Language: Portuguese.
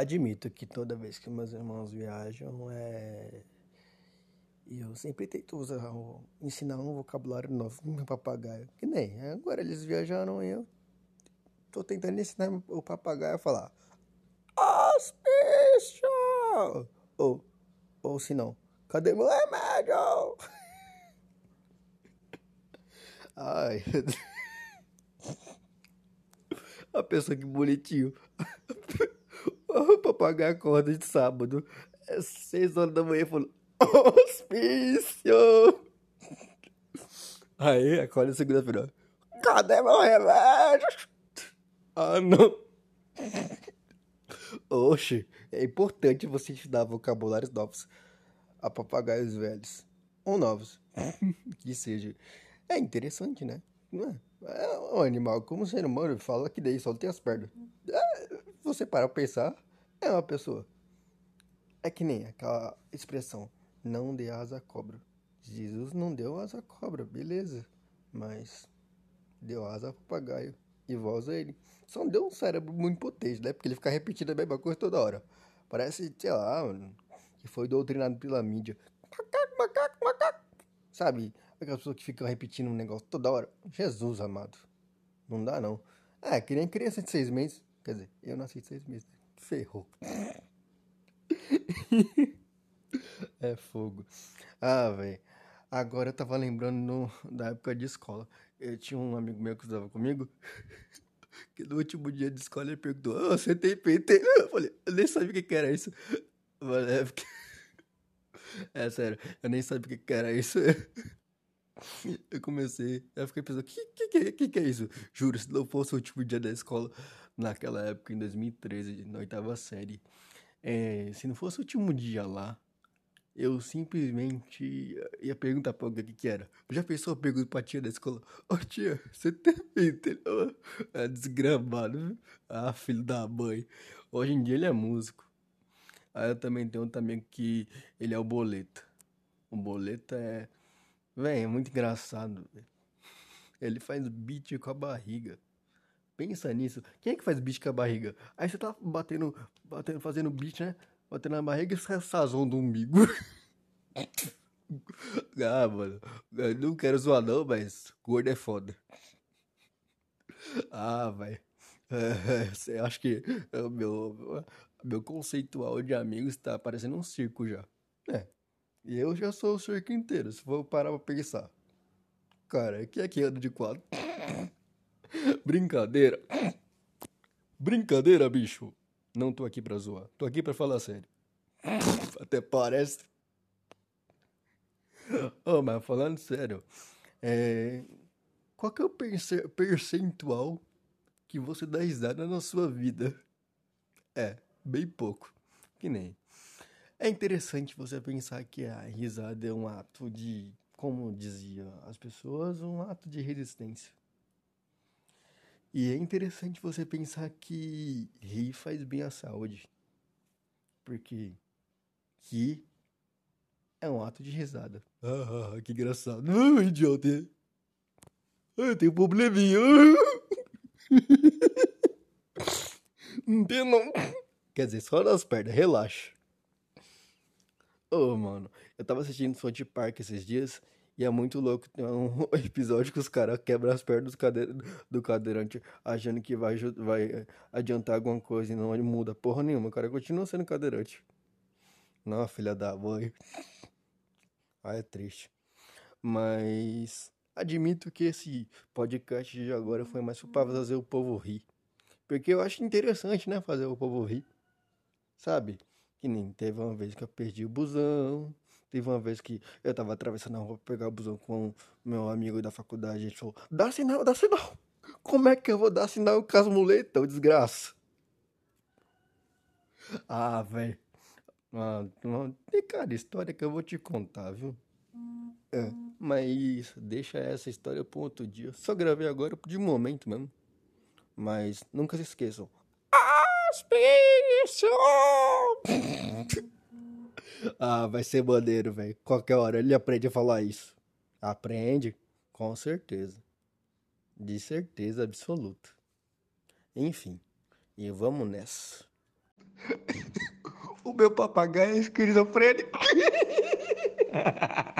admito que toda vez que meus irmãos viajam, é... eu sempre tento usar, ensinar um vocabulário novo pro meu papagaio. Que nem, agora eles viajaram e eu tô tentando ensinar o papagaio a falar Auspício! Ou, ou se não, cadê meu remédio? Ai, a pessoa que bonitinho. O papagaio acorda de sábado. É seis horas da manhã falou: Hospício! Aí, acorda segunda-feira. Cadê meu remédio? Ah, não. Oxe, é importante você estudar vocabulários novos a papagaios velhos. Ou novos. que seja. É interessante, né? É? É um animal como ser humano fala que daí só tem as pernas. É, você para pensar, é uma pessoa. É que nem aquela expressão, não dê asa à cobra. Jesus não deu asa à cobra, beleza. Mas deu asa ao papagaio e voz a ele. Só não deu um cérebro muito potente, né? Porque ele fica repetindo a mesma coisa toda hora. Parece, sei lá, que foi doutrinado pela mídia. Macaco, macaco, macaco. Sabe? Aquelas pessoas que ficam repetindo um negócio toda hora. Jesus amado. Não dá, não. É, que nem criança de seis meses. Quer dizer, eu nasci de seis meses. Ferrou. é fogo. Ah, velho. Agora eu tava lembrando no, da época de escola. Eu tinha um amigo meu que estudava comigo. Que no último dia de escola ele perguntou: oh, Você tem PT? Eu falei: Eu nem sabia o que, era isso. Mas é, porque... é sério, eu nem sabia o que era isso. Eu comecei, eu fiquei pensando, que, que, que, que, é isso? Juro, se não fosse o último dia da escola, naquela época, em 2013, na oitava série, é, se não fosse o último dia lá, eu simplesmente ia perguntar pra alguém o que, que era. Já pensou a pergunta pra tia da escola? Ô oh, tia, você tem entendeu? É desgramado, Ah, filho da mãe. Hoje em dia ele é músico. Aí eu também tenho um amigo que ele é o Boleta. O Boleta é Véi, é muito engraçado. Ele faz beat com a barriga. Pensa nisso. Quem é que faz beat com a barriga? Aí você tá batendo, batendo fazendo beat, né? Batendo na barriga e sai sazão do umbigo. ah, mano. Eu não quero zoar não, mas gordo é foda. Ah, velho. É, acho que o meu, meu conceitual de amigos tá parecendo um circo já. É, e eu já sou o circo inteiro, se for parar pra pensar. Cara, que é que anda de quadro? Brincadeira. Brincadeira, bicho. Não tô aqui pra zoar. Tô aqui pra falar sério. Até parece. Oh, mas falando sério, é... qual que é o percentual que você dá risada na sua vida? É, bem pouco. Que nem é interessante você pensar que a risada é um ato de, como dizia as pessoas, um ato de resistência. E é interessante você pensar que rir faz bem à saúde. Porque rir é um ato de risada. Ah, que engraçado. Ah, idiota. Eu tenho um probleminha. Não tem não. Quer dizer, só nas pernas, relaxa. Ô, oh, mano, eu tava assistindo South Park esses dias e é muito louco. Tem um episódio que os caras quebram as pernas do, cadeira, do cadeirante achando que vai, vai adiantar alguma coisa e não muda porra nenhuma. O cara continua sendo cadeirante. Não, filha da mãe. Ah, é triste. Mas admito que esse podcast de agora foi mais pra fazer o povo rir. Porque eu acho interessante, né? Fazer o povo rir. Sabe? Que nem teve uma vez que eu perdi o busão. Teve uma vez que eu tava atravessando a rua pra pegar o busão com meu amigo da faculdade. Ele falou: dá sinal, dá sinal. Como é que eu vou dar sinal com as muletas, desgraça? Ah, velho. Ah, tem cada história que eu vou te contar, viu? É, mas deixa essa história para outro dia. Só gravei agora de momento mesmo. Mas nunca se esqueçam. Auspício! ah, vai ser maneiro, velho. Qualquer hora ele aprende a falar isso. Aprende? Com certeza. De certeza absoluta. Enfim, e vamos nessa. O meu papagaio é esquizofrênico.